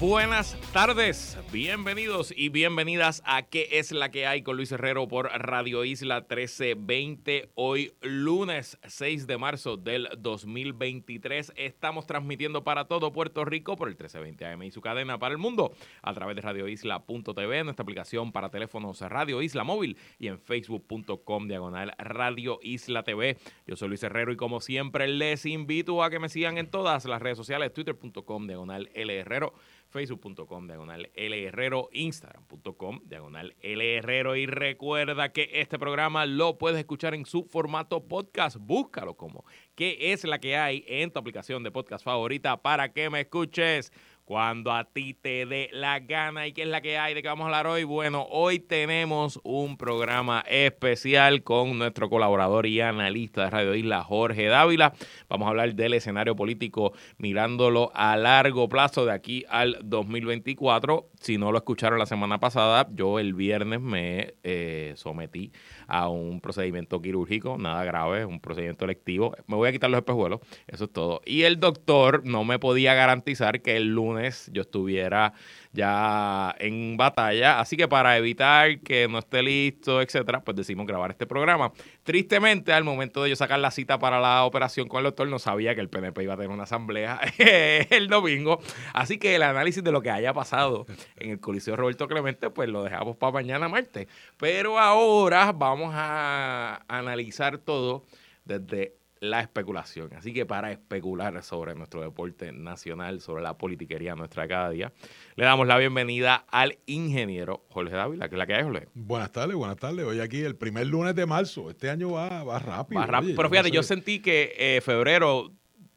buenas tardes, bienvenidos y bienvenidas a ¿Qué es la que hay con Luis Herrero por Radio Isla 1320? Hoy lunes 6 de marzo del 2023 estamos transmitiendo para todo Puerto Rico por el 1320 AM y su cadena para el mundo a través de radioisla.tv, nuestra aplicación para teléfonos Radio Isla Móvil y en facebook.com diagonal Radio Isla TV. Yo soy Luis Herrero y como siempre les invito a que me sigan en todas las redes sociales, twitter.com diagonal L Herrero facebook.com diagonal Herrero, instagram.com diagonal Herrero. Y recuerda que este programa lo puedes escuchar en su formato podcast, búscalo como qué es la que hay en tu aplicación de podcast favorita para que me escuches cuando a ti te dé la gana. ¿Y qué es la que hay? ¿De qué vamos a hablar hoy? Bueno, hoy tenemos un programa especial con nuestro colaborador y analista de Radio Isla, Jorge Dávila. Vamos a hablar del escenario político mirándolo a largo plazo de aquí al 2024. Si no lo escucharon la semana pasada, yo el viernes me eh, sometí a un procedimiento quirúrgico, nada grave, un procedimiento electivo. Me voy a quitar los espejuelos, eso es todo. Y el doctor no me podía garantizar que el lunes yo estuviera ya en batalla. Así que para evitar que no esté listo, etcétera, pues decidimos grabar este programa. Tristemente, al momento de yo sacar la cita para la operación con el doctor, no sabía que el PNP iba a tener una asamblea el domingo. Así que el análisis de lo que haya pasado en el Coliseo Roberto Clemente, pues lo dejamos para mañana martes. Pero ahora vamos a analizar todo desde la especulación. Así que para especular sobre nuestro deporte nacional, sobre la politiquería nuestra cada día, le damos la bienvenida al ingeniero Jorge Dávila, que es la que hay, Jorge. Buenas tardes, buenas tardes. Hoy aquí el primer lunes de marzo. Este año va, va rápido. Va rápido. Pero fíjate, yo sentí que eh, febrero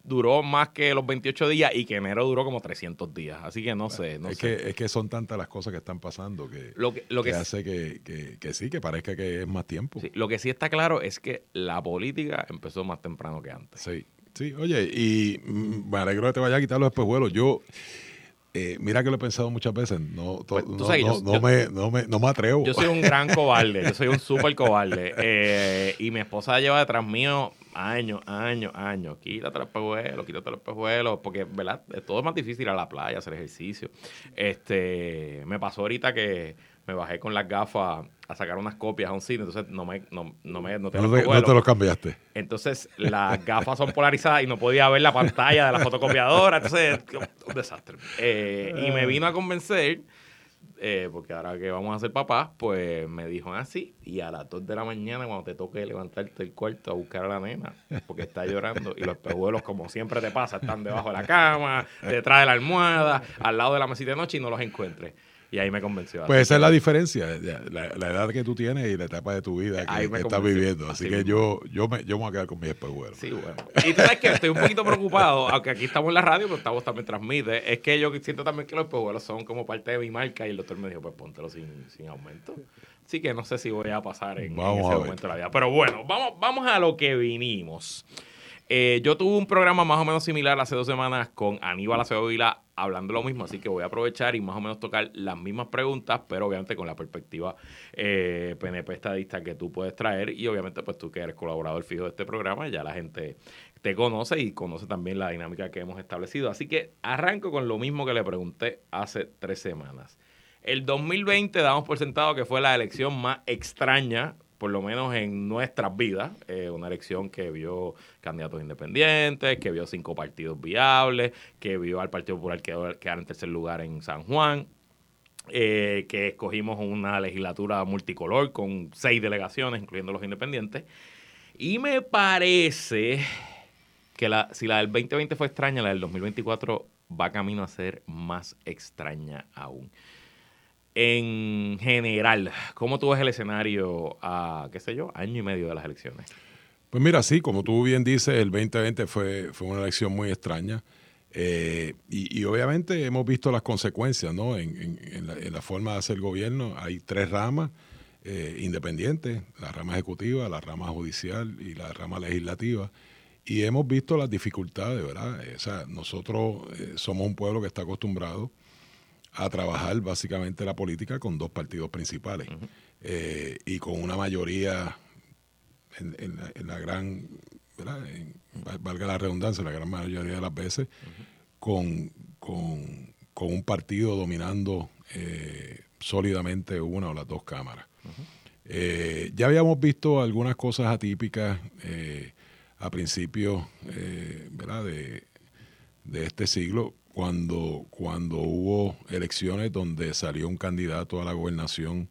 duró más que los 28 días y que enero duró como 300 días. Así que no sé. No es, sé. Que, es que son tantas las cosas que están pasando que, lo que, lo que, hace que, que, sí, que parezca que es más tiempo. Sí, lo que sí está claro es que la política empezó más temprano que antes. Sí, sí. Oye, y mm, me alegro que te vaya a quitar los espejuelos. Yo... Eh, mira que lo he pensado muchas veces. No, pues, no, no, me, no, me, no, me, atrevo. Yo soy un gran cobarde. yo soy un súper cobarde. Eh, y mi esposa lleva detrás mío años, años, años. Quítate los espejuelos, quítate los espejuelos. Porque, ¿verdad? Todo es más difícil ir a la playa, hacer ejercicio. Este, me pasó ahorita que me bajé con las gafas a sacar unas copias a un cine, entonces no me, no, no me no, te, los cambiaste. Entonces las gafas son polarizadas y no podía ver la pantalla de la fotocopiadora, entonces un desastre. Eh, y me vino a convencer, eh, porque ahora que vamos a ser papás, pues me dijo así, y a las 2 de la mañana cuando te toque levantarte el cuarto a buscar a la nena, porque está llorando, y los pejuelos como siempre te pasa, están debajo de la cama, detrás de la almohada, al lado de la mesita de noche y no los encuentres. Y ahí me convenció. Pues esa es la diferencia, la, edad que tú tienes y la etapa de tu vida que, estás viviendo. Así, que yo, yo, me, yo me voy a quedar con mis espejuelos. Sí, bueno. Y tú sabes que estoy un poquito preocupado, aunque aquí estamos en la radio, pero estamos también transmite. Es que yo siento también que los espejuelos son como parte de mi marca y el doctor me dijo, pues póntelo sin, sin aumento. Así que no sé si voy a pasar en, ese momento de la vida. Pero bueno, vamos, vamos a lo que vinimos. Eh, yo tuve un programa más o menos similar hace dos semanas con Aníbal Acevedo Vila hablando lo mismo, así que voy a aprovechar y más o menos tocar las mismas preguntas, pero obviamente con la perspectiva eh, PNP estadista que tú puedes traer y obviamente pues tú que eres colaborador fijo de este programa, ya la gente te conoce y conoce también la dinámica que hemos establecido. Así que arranco con lo mismo que le pregunté hace tres semanas. El 2020 damos por sentado que fue la elección más extraña por lo menos en nuestras vidas, eh, una elección que vio candidatos independientes, que vio cinco partidos viables, que vio al Partido Popular quedar en tercer lugar en San Juan, eh, que escogimos una legislatura multicolor con seis delegaciones, incluyendo los independientes. Y me parece que la, si la del 2020 fue extraña, la del 2024 va camino a ser más extraña aún en general, ¿cómo tú ves el escenario a, qué sé yo, año y medio de las elecciones? Pues mira, sí, como tú bien dices, el 2020 fue, fue una elección muy extraña. Eh, y, obviamente hemos visto las consecuencias ¿no? en, la, forma de hacer gobierno. Hay tres ramas eh, independientes, la rama ejecutiva, la rama judicial y la rama legislativa. Y hemos visto las dificultades, ¿verdad? O sea, nosotros somos un pueblo que está acostumbrado a trabajar básicamente la política con dos partidos principales eh, y con una mayoría en, la, gran, valga la redundancia, la gran mayoría de las veces, con, con, un partido dominando eh, sólidamente una o las dos cámaras. Eh, ya habíamos visto algunas cosas atípicas a principios de, de este siglo, cuando, cuando hubo elecciones donde salió un candidato a la gobernación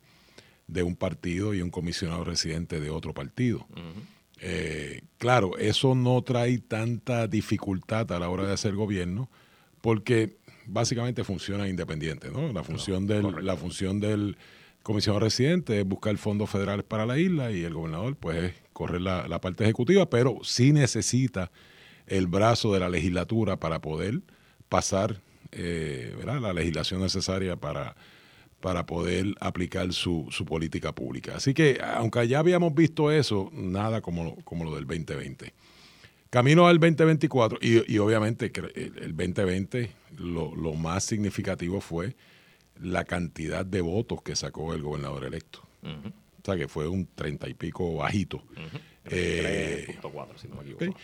de un partido y un comisionado residente de otro partido. Eh, claro, eso no trae tanta dificultad a la hora de hacer gobierno porque básicamente funciona independiente. ¿no? La, función del, la función del comisionado residente es buscar fondos federales para la isla y el gobernador pues corre la, la parte ejecutiva, pero sí necesita el brazo de la legislatura para poder pasar eh, la legislación necesaria para, para poder aplicar su, su, política pública. Así que, aunque ya habíamos visto eso, nada como, como lo del 2020. Camino al 2024, y, y obviamente el 2020 lo, lo, más significativo fue la cantidad de votos que sacó el gobernador electo. O sea, que fue un treinta y pico bajito. Eh, si no me equivoco.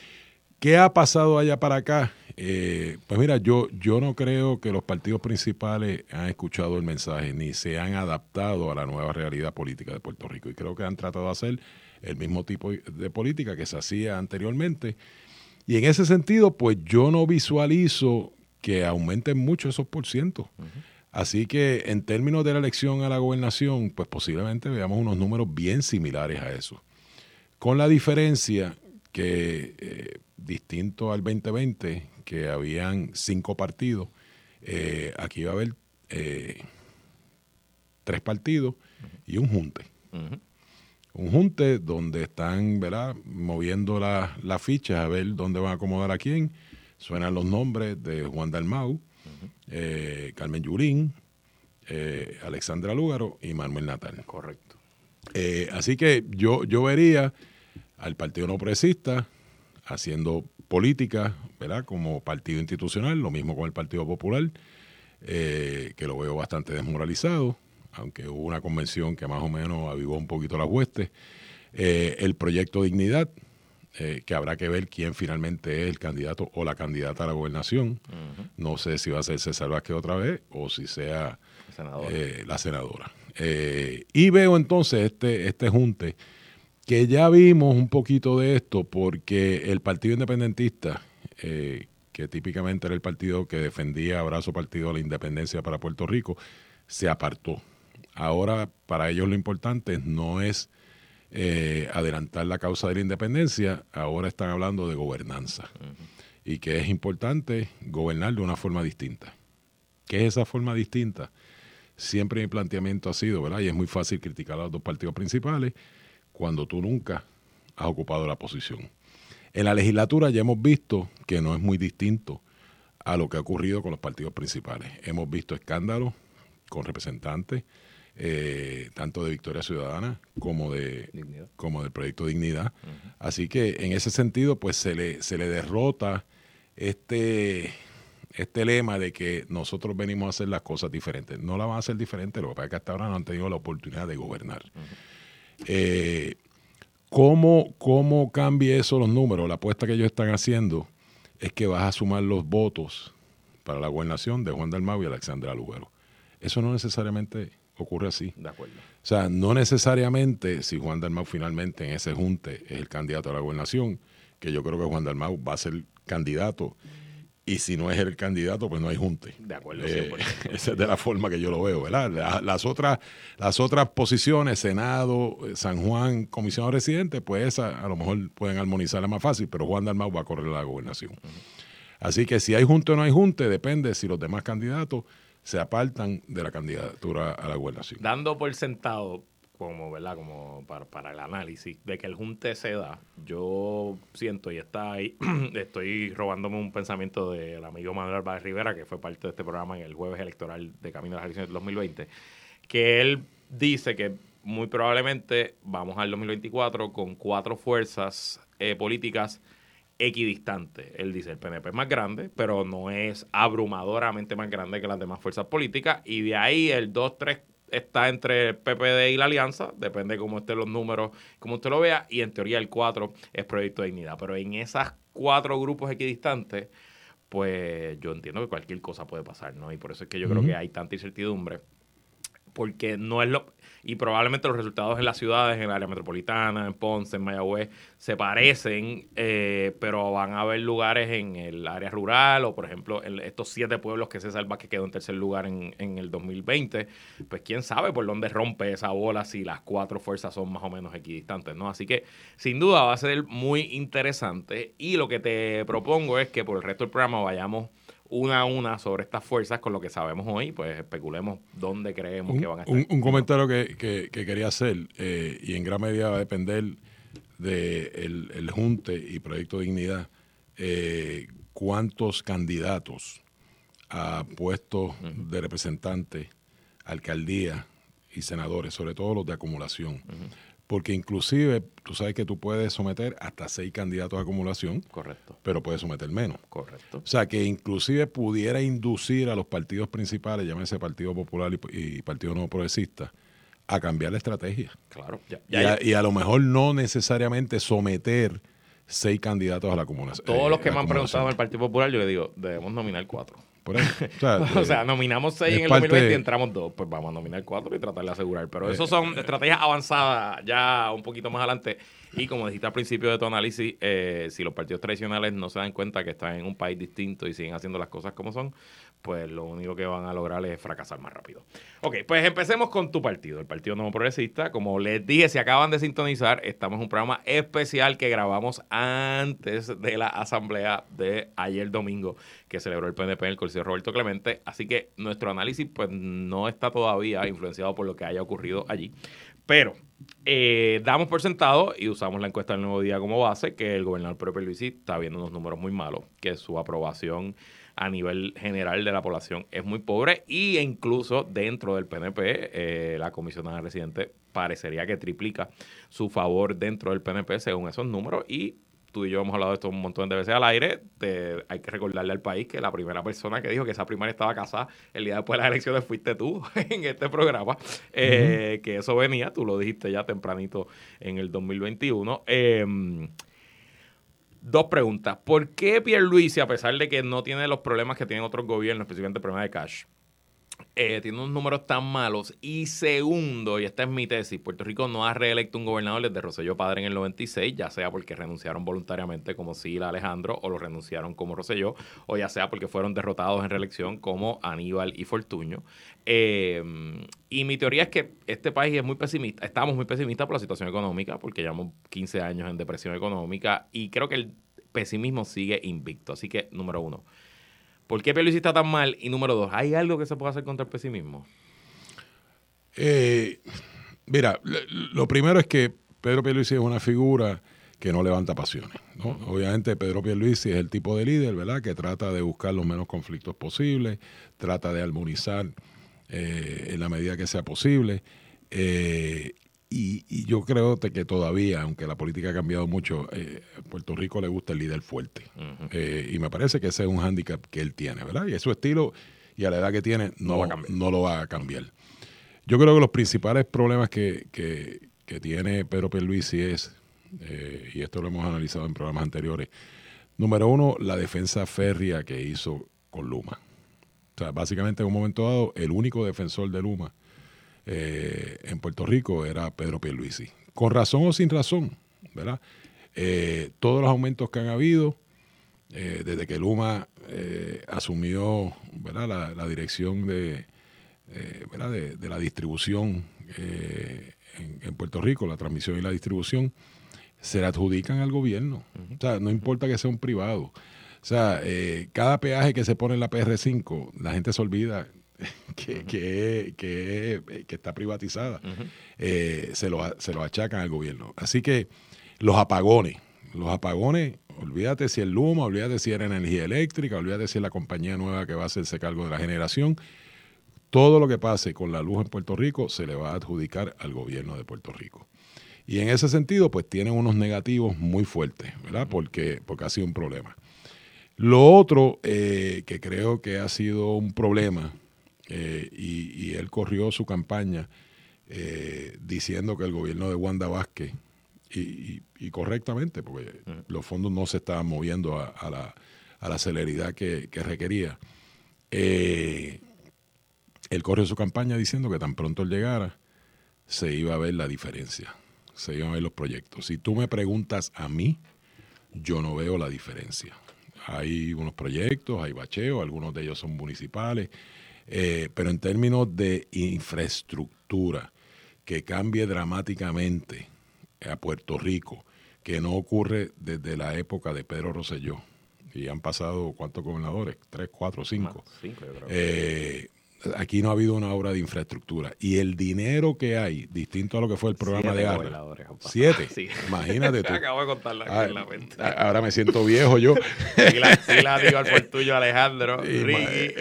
¿Qué ha pasado allá para acá? Eh, pues mira, yo, yo no creo que los partidos principales han escuchado el mensaje ni se han adaptado a la nueva realidad política de Puerto Rico. Y creo que han tratado de hacer el mismo tipo de política que se hacía anteriormente. Y en ese sentido, pues yo no visualizo que aumenten mucho esos por ciento. Así que en términos de la elección a la gobernación, pues posiblemente veamos unos números bien similares a eso. Con la diferencia que eh, distinto al 2020, que habían cinco partidos, eh, aquí va a haber eh, tres partidos y un junte. Un junte donde están ¿verdad? moviendo las fichas a ver dónde van a acomodar a quién. Suenan los nombres de Juan Dalmau, Carmen Yurín, Alexandra Lúgaro y Manuel Natal. Correcto. así que yo, yo vería al Partido No Progresista haciendo política, ¿verdad? Como partido institucional, lo mismo con el Partido Popular, eh, que lo veo bastante desmoralizado, aunque hubo una convención que más o menos avivó un poquito las huestes. Eh, el proyecto Dignidad, eh, que habrá que ver quién finalmente es el candidato o la candidata a la gobernación. No sé si va a ser César Vázquez otra vez o si sea la senadora. y veo entonces este, este junte que ya vimos un poquito de esto porque el Partido Independentista, eh, que típicamente era el partido que defendía abrazo partido a la independencia para Puerto Rico, se apartó. Ahora para ellos lo importante no es eh, adelantar la causa de la independencia, ahora están hablando de gobernanza y que es importante gobernar de una forma distinta. ¿Qué es esa forma distinta? Siempre mi planteamiento ha sido, ¿verdad? Y es muy fácil criticar a los dos partidos principales, cuando tú nunca has ocupado la posición. En la legislatura ya hemos visto que no es muy distinto a lo que ha ocurrido con los partidos principales. Hemos visto escándalos con representantes, eh, tanto de Victoria Ciudadana como de como del proyecto Dignidad. Así que en ese sentido, pues se le, se le derrota este, este lema de que nosotros venimos a hacer las cosas diferentes. No la van a hacer diferentes, lo que pasa es que hasta ahora no han tenido la oportunidad de gobernar. Eh, ¿cómo, ¿Cómo cambia eso los números? La apuesta que ellos están haciendo es que vas a sumar los votos para la gobernación de Juan Dalmau y Alexandra Lugaro. Eso no necesariamente ocurre así. De acuerdo. O sea, no necesariamente si Juan Dalmau finalmente en ese junte es el candidato a la gobernación, que yo creo que Juan Dalmau va a ser candidato y si no es el candidato, pues no hay junte. De acuerdo. Eh, esa es de la forma que yo lo veo, ¿verdad? las, otras, las otras posiciones, Senado, San Juan, Comisión Residente, pues esa a lo mejor pueden armonizarla más fácil, pero Juan Dalmau va a correr la gobernación. Así que si hay junte o no hay junte, depende si los demás candidatos se apartan de la candidatura a la gobernación. Dando por sentado, como, ¿verdad? Como para, para, el análisis de que el junte se da, yo siento y está ahí, estoy robándome un pensamiento del amigo Manuel Álvarez Rivera, que fue parte de este programa en el jueves electoral de Camino a las Elecciones del 2020, que él dice que muy probablemente vamos al 2024 con cuatro fuerzas eh, políticas equidistantes. Él dice, el PNP es más grande, pero no es abrumadoramente más grande que las demás fuerzas políticas, y de ahí el 2, 3, está entre el PPD y la alianza, depende de cómo estén los números, como usted lo vea, y en teoría el 4 es Proyecto de Dignidad. Pero en esas cuatro grupos equidistantes, pues yo entiendo que cualquier cosa puede pasar, ¿no? Y por eso es que yo creo que hay tanta incertidumbre, porque no es lo y probablemente los resultados en las ciudades, en el área metropolitana, en Ponce, en Mayagüez, se parecen, eh, pero van a haber lugares en el área rural o, por ejemplo, en estos siete pueblos que se salva que quedó en tercer lugar en, en el 2020, pues quién sabe por dónde rompe esa bola si las cuatro fuerzas son más o menos equidistantes, ¿no? Así que sin duda va a ser muy interesante y lo que te propongo es que por el resto del programa vayamos una a una sobre estas fuerzas con lo que sabemos hoy, pues especulemos dónde creemos que van a estar. Un, comentario que, quería hacer, eh, y en gran medida va a depender del de el Junte y Proyecto Dignidad, eh, cuántos candidatos a puestos de representantes, alcaldía y senadores, sobre todo los de acumulación, porque inclusive tú sabes que tú puedes someter hasta seis candidatos a acumulación. Correcto. Pero puedes someter menos. Correcto. O sea que inclusive pudiera inducir a los partidos principales, llámese Partido Popular y, Partido Nuevo Progresista, a cambiar la estrategia. Claro. y, a, lo mejor no necesariamente someter seis candidatos a la acumulación. Todos los que me han preguntado en el Partido Popular, yo le digo, debemos nominar cuatro. O sea, nominamos seis en el 2020 y entramos dos. Pues vamos a nominar cuatro y tratar de asegurar. Pero eso son estrategias avanzadas ya un poquito más adelante. Y como dijiste al principio de tu análisis, eh, si los partidos tradicionales no se dan cuenta que están en un país distinto y siguen haciendo las cosas como son, pues lo único que van a lograr es fracasar más rápido. Ok, pues empecemos con tu partido, el Partido Nuevo Progresista. Como les dije, si acaban de sintonizar, estamos en un programa especial que grabamos antes de la asamblea de ayer domingo que celebró el PNP en el Coliseo Roberto Clemente. Así que nuestro análisis pues no está todavía influenciado por lo que haya ocurrido allí. Pero eh, damos por sentado y usamos la encuesta del nuevo día como base que el gobernador Pedro Luisi está viendo unos números muy malos, que su aprobación a nivel general de la población es muy pobre y incluso dentro del PNP eh, la comisionada residente parecería que triplica su favor dentro del PNP según esos números y tú y yo hemos hablado de esto un montón de veces al aire, hay que recordarle al país que la primera persona que dijo que esa primaria estaba casada el día después de las elecciones fuiste tú en este programa, eh, que eso venía, tú lo dijiste ya tempranito en el 2021. Em, dos preguntas. ¿Por qué Pierluisi, a pesar de que no tiene los problemas que tienen otros gobiernos, específicamente el problema de cash, eh, tiene unos números tan malos. Y segundo, y esta es mi tesis, Puerto Rico no ha reelecto un gobernador desde Roselló Padre en el 96, ya sea porque renunciaron voluntariamente como Sila Alejandro o lo renunciaron como Roselló, o ya sea porque fueron derrotados en reelección como Aníbal y Fortuño. Em, y mi teoría es que este país es muy pesimista, estamos muy pesimistas por la situación económica, porque llevamos 15 años en depresión económica y creo que el pesimismo sigue invicto. Así que, número uno, ¿Por qué Pierluisi está tan mal? Y número dos, ¿hay algo que se pueda hacer contra el pesimismo? Eh, mira, lo primero es que Pedro Pierluisi es una figura que no levanta pasiones. Obviamente Pedro Pierluisi es el tipo de líder, ¿verdad? Que trata de buscar los menos conflictos posibles, trata de armonizar eh, en la medida que sea posible. Eh, y, yo creo que todavía, aunque la política ha cambiado mucho, eh, Puerto Rico le gusta el líder fuerte. Eh, y me parece que ese es un hándicap que él tiene, ¿verdad? Y es su estilo y a la edad que tiene no, no, lo va a cambiar. Yo creo que los principales problemas que, que, tiene Pedro Pierluisi es, eh, y esto lo hemos analizado en programas anteriores, número uno, la defensa férrea que hizo con Luma. O sea, básicamente en un momento dado, el único defensor de Luma eh, en Puerto Rico era Pedro Pierluisi. Con razón o sin razón, ¿verdad? Eh, todos los aumentos que han habido, eh, desde que Luma asumió ¿verdad? La, dirección de, ¿verdad? de, la distribución en, Puerto Rico, la transmisión y la distribución, se le adjudican al gobierno. O sea, no importa que sea un privado. O sea, cada peaje que se pone en la PR5, la gente se olvida que, que, que, que, está privatizada. Eh, se, lo, se lo achacan al gobierno. Así que los apagones, los apagones, olvídate si el Luma, olvídate si era energía eléctrica, olvídate si es la compañía nueva que va a hacerse cargo de la generación. Todo lo que pase con la luz en Puerto Rico se le va a adjudicar al gobierno de Puerto Rico. Y en ese sentido, pues tienen unos negativos muy fuertes, ¿verdad? Porque, porque ha sido un problema. Lo otro eh, que creo que ha sido un problema, eh, y, él corrió su campaña eh, diciendo que el gobierno de Wanda Vázquez, y, correctamente, porque los fondos no se estaban moviendo a, la, a la, celeridad que, que requería, él corrió su campaña diciendo que tan pronto él llegara, se iba a ver la diferencia se iban a ver los proyectos. Si tú me preguntas a mí, yo no veo la diferencia. Hay unos proyectos, hay bacheos, algunos de ellos son municipales, eh, pero en términos de infraestructura que cambie dramáticamente a Puerto Rico, que no ocurre desde la época de Pedro Rosselló, y han pasado, ¿cuántos gobernadores? Tres, cuatro, cinco. cinco eh, aquí no ha habido una obra de infraestructura. Y el dinero que hay, distinto a lo que fue el programa de ARRA. Siete. Imagínate tú. Acabo de contarla ah, en la mente. Ahora me siento viejo yo. y la, digo al por tuyo, Alejandro. Ricky,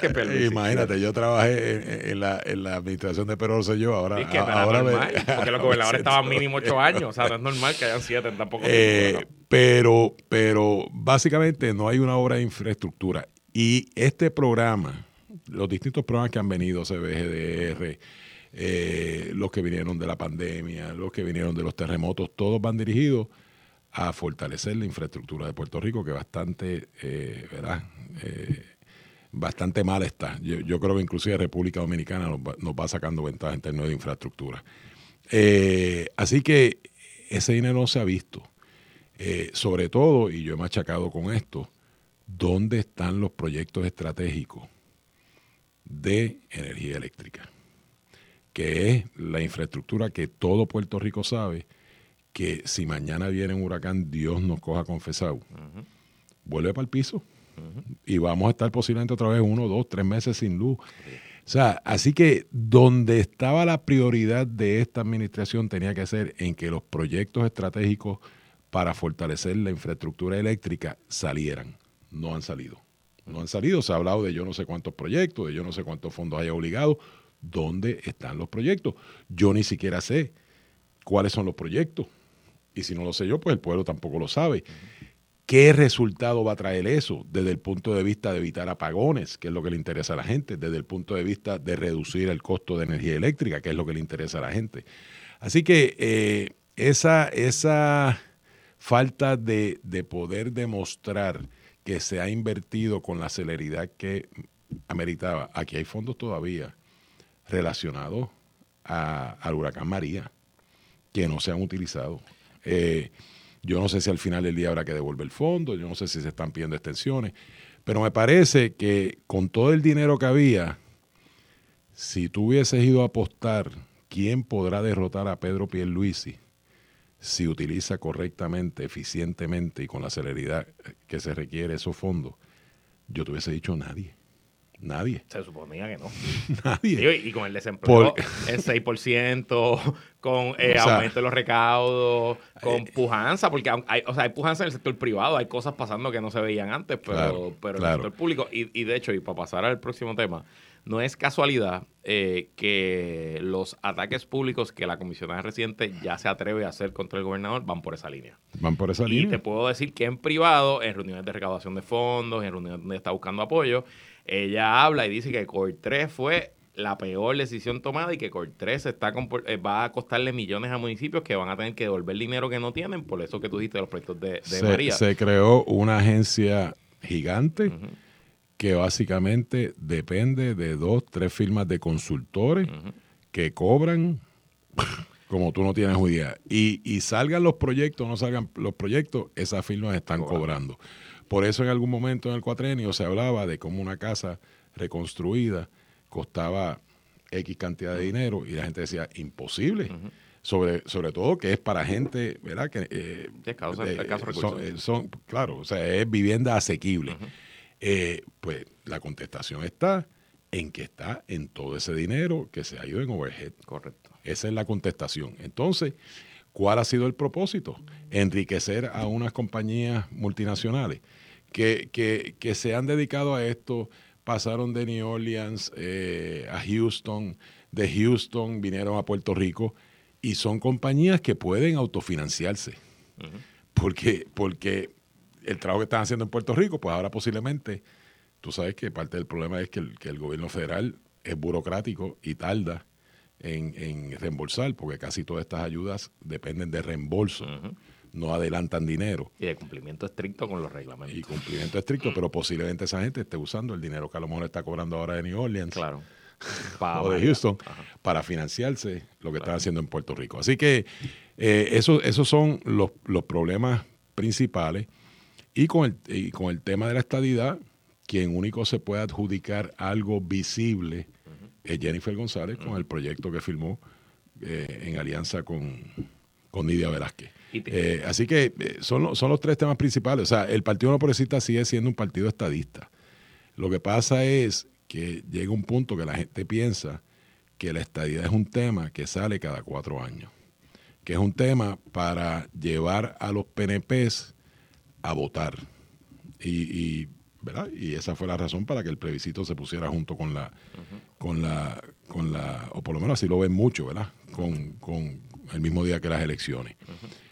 que Imagínate, yo trabajé en, la, en la administración de Pedro yo ahora. que ahora porque los gobernadores estaban mínimo ocho años. O sea, no es normal que hayan siete tampoco. Eh, pero, pero básicamente no hay una obra de infraestructura. Y este programa los distintos programas que han venido, CBGDR, eh, los que vinieron de la pandemia, los que vinieron de los terremotos, todos van dirigidos a fortalecer la infraestructura de Puerto Rico, que bastante, eh, ¿verdad? Eh, bastante mal está. Yo, creo que inclusive República Dominicana nos va, sacando ventaja en términos de infraestructura. así que ese dinero no se ha visto. sobre todo, y yo he machacado con esto, ¿dónde están los proyectos estratégicos de energía eléctrica, que es la infraestructura que todo Puerto Rico sabe que si mañana viene un huracán, Dios nos coja confesado, vuelve para el piso y vamos a estar posiblemente otra vez uno, dos, tres meses sin luz. O sea, así que donde estaba la prioridad de esta administración tenía que ser en que los proyectos estratégicos para fortalecer la infraestructura eléctrica salieran. No han salido no han salido. Se ha hablado de yo no sé cuántos proyectos, de yo no sé cuántos fondos haya obligado. ¿Dónde están los proyectos? Yo ni siquiera sé cuáles son los proyectos. Y si no lo sé yo, pues el pueblo tampoco lo sabe. ¿Qué resultado va a traer eso desde el punto de vista de evitar apagones, que es lo que le interesa a la gente, desde el punto de vista de reducir el costo de energía eléctrica, que es lo que le interesa a la gente? Así que eh, esa, esa falta de, de poder demostrar que se ha invertido con la celeridad que ameritaba. Aquí hay fondos todavía relacionados al huracán María que no se han utilizado. Eh, yo no sé si al final del día habrá que devolver el fondo, yo no sé si se están pidiendo extensiones, pero me parece que con todo el dinero que había, si tú hubieses ido a apostar quién podrá derrotar a Pedro Pierluisi, si utiliza correctamente, eficientemente y con la celeridad que se requiere esos fondos, yo te hubiese dicho nadie. Nadie. Se suponía que no. Nadie. y con el desempleo, el 6%, con eh, aumento de los recaudos, con eh, pujanza, porque hay, o sea, hay pujanza en el sector privado, hay cosas pasando que no se veían antes, pero, pero en el sector público, y, y de hecho, y para pasar al próximo tema, no es casualidad eh, que los ataques públicos que la comisionada reciente ya se atreve a hacer contra el gobernador van por esa línea. Van por esa línea. Y te puedo decir que en privado, en reuniones de recaudación de fondos, en reuniones donde está buscando apoyo, ella habla y dice que COR 3 fue la peor decisión tomada y que COR 3 está eh, va a costarle millones a municipios que van a tener que devolver dinero que no tienen, por eso que tú dijiste de los proyectos de, de María. Se creó una agencia gigante que básicamente depende de dos, tres firmas de consultores que cobran como tú no tienes idea. Y, y salgan los proyectos, no salgan los proyectos, esas firmas están cobrando. Por eso en algún momento en el cuatrenio se hablaba de cómo una casa reconstruida costaba X cantidad de dinero y la gente decía, imposible. Sobre, sobre todo que es para gente, ¿verdad? Que, eh, eh, son, claro, o sea, es vivienda asequible. Eh, pues la contestación está en que está en todo ese dinero que se ha ido en overhead. Correcto. Esa es la contestación. Entonces, ¿cuál ha sido el propósito? Enriquecer a unas compañías multinacionales que, que, que se han dedicado a esto, pasaron de New Orleans eh, a Houston, de Houston vinieron a Puerto Rico y son compañías que pueden autofinanciarse. porque, porque el trabajo que están haciendo en Puerto Rico, pues ahora posiblemente, tú sabes que parte del problema es que el, que el gobierno federal es burocrático y tarda en, en, reembolsar, porque casi todas estas ayudas dependen de reembolso, no adelantan dinero. Y de cumplimiento estricto con los reglamentos. Y cumplimiento estricto, pero posiblemente esa gente esté usando el dinero que a lo mejor está cobrando ahora de New Orleans. Claro. o de Houston para financiarse lo que están haciendo en Puerto Rico. Así que eh, eso, esos son los, los problemas principales. Y con, el, y con el tema de la estadidad, quien único se puede adjudicar algo visible es Jennifer González con el proyecto que firmó eh, en alianza con, con Nidia Velázquez. Eh, así que eh, son, son los tres temas principales. O sea, el Partido No Progresista sigue siendo un partido estadista. Lo que pasa es que llega un punto que la gente piensa que la estadidad es un tema que sale cada cuatro años, que es un tema para llevar a los PNPs a votar. Y, ¿verdad? y esa fue la razón para que el plebiscito se pusiera junto con la, con la, con la, o por lo menos así lo ven mucho, ¿verdad? Con, con el mismo día que las elecciones.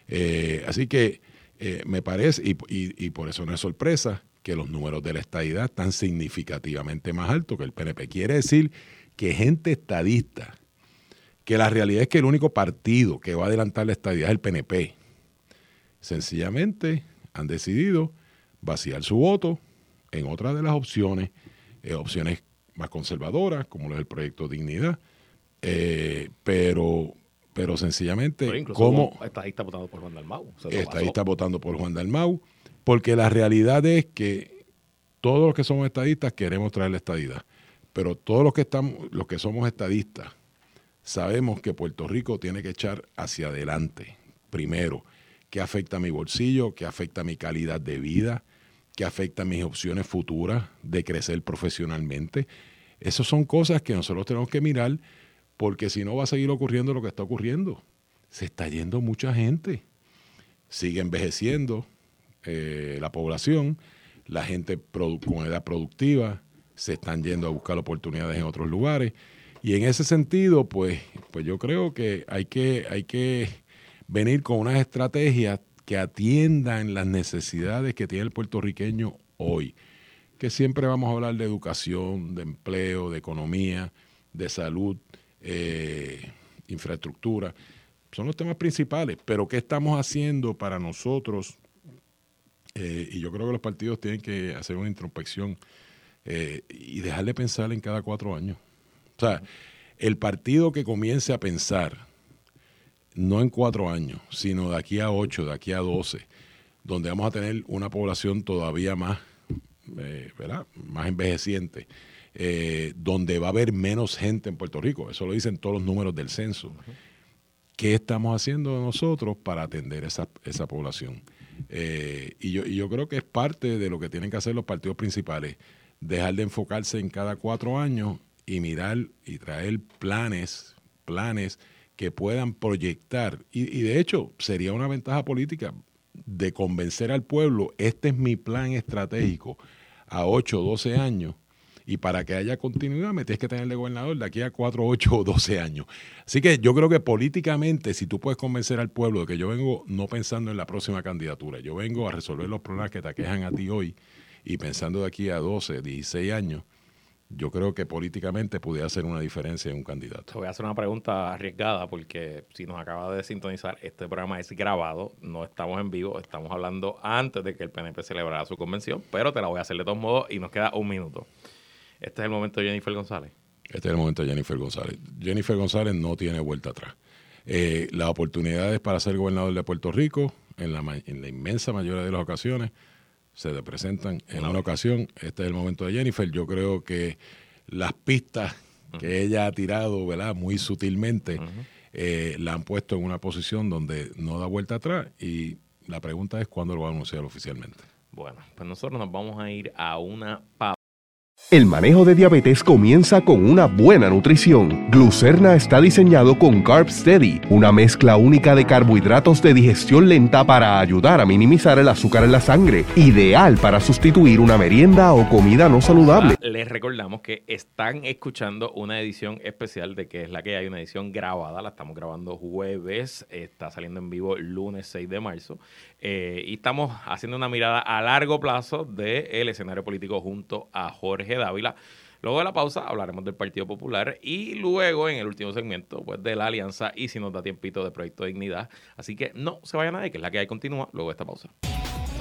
eh, así que eh, me parece, y, y, y por eso no es sorpresa, que los números de la estadidad están significativamente más altos que el PNP. Quiere decir que gente estadista, que la realidad es que el único partido que va a adelantar la estadidad es el PNP, sencillamente han decidido vaciar su voto en otra de las opciones, eh, opciones más conservadoras, como lo es el proyecto Dignidad, eh, pero pero sencillamente Pero como estadista votando por Juan Dalmau. estadista votando por Juan Dalmau, porque la realidad es que todos los que somos estadistas queremos traer la estadidad, pero todos los que estamos, los que somos estadistas, sabemos que Puerto Rico tiene que echar hacia adelante, primero, que afecta a mi bolsillo, que afecta a mi calidad de vida, que afecta a mis opciones futuras de crecer profesionalmente. Esas son cosas que nosotros tenemos que mirar porque si no va a seguir ocurriendo lo que está ocurriendo. Se está yendo mucha gente, sigue envejeciendo eh, la población, la gente con edad productiva se están yendo a buscar oportunidades en otros lugares. Y en ese sentido, pues, pues yo creo que hay que, hay que venir con unas estrategias que atiendan las necesidades que tiene el puertorriqueño hoy. Que siempre vamos a hablar de educación, de empleo, de economía, de salud, eh, infraestructura. Son los temas principales. Pero ¿qué estamos haciendo para nosotros? Eh, y yo creo que los partidos tienen que hacer una introspección eh, y dejar de pensar en cada cuatro años. O sea, el partido que comience a pensar, no en cuatro años, sino de aquí a ocho, de aquí a doce, donde vamos a tener una población todavía más, eh, más envejeciente, eh, donde va a haber menos gente en Puerto Rico. Eso lo dicen todos los números del censo. ¿Qué estamos haciendo nosotros para atender esa, esa población? Eh, y, yo, y yo creo que es parte de lo que tienen que hacer los partidos principales, dejar de enfocarse en cada cuatro años y mirar y traer planes, planes que puedan proyectar. Y, de hecho, sería una ventaja política de convencer al pueblo, este es mi plan estratégico a 8 o 12 años, y para que haya continuidad me tienes que tener de gobernador de aquí a 4, 8 o 12 años. Así que yo creo que políticamente, si tú puedes convencer al pueblo de que yo vengo no pensando en la próxima candidatura, yo vengo a resolver los problemas que te aquejan a ti hoy y pensando de aquí a 12, 16 años, yo creo que políticamente pudiera hacer una diferencia en un candidato. Te voy a hacer una pregunta arriesgada porque si nos acaba de sintonizar, este programa es grabado, no estamos en vivo, estamos hablando antes de que el PNP celebrara su convención, pero te la voy a hacer de todos modos y nos queda un minuto. Este es el momento de Jennifer González. Este es el momento de Jennifer González. Jennifer González no tiene vuelta atrás. Eh, las oportunidades para ser gobernador de Puerto Rico, en la, en la inmensa mayoría de las ocasiones, se le presentan en una ocasión. Este es el momento de Jennifer. Yo creo que las pistas que ella ha tirado, ¿verdad? Muy sutilmente, uh -huh. eh, la han puesto en una posición donde no da vuelta atrás y la pregunta es cuándo lo va a anunciar oficialmente. Bueno, pues nosotros nos vamos a ir a una pausa. El manejo de diabetes comienza con una buena nutrición. Glucerna está diseñado con Carb Steady, una mezcla única de carbohidratos de digestión lenta para ayudar a minimizar el azúcar en la sangre, ideal para sustituir una merienda o comida no saludable. Ah, les recordamos que están escuchando una edición especial de que es la que hay una edición grabada, la estamos grabando jueves, está saliendo en vivo lunes 6 de marzo. Eh, y estamos haciendo una mirada a largo plazo del escenario político junto a Jorge Dávila. Luego de la pausa hablaremos del Partido Popular y luego en el último segmento pues de la alianza y si nos da tiempito de Proyecto Dignidad. Así que no se vaya nadie, que es la que hay continúa luego de esta pausa.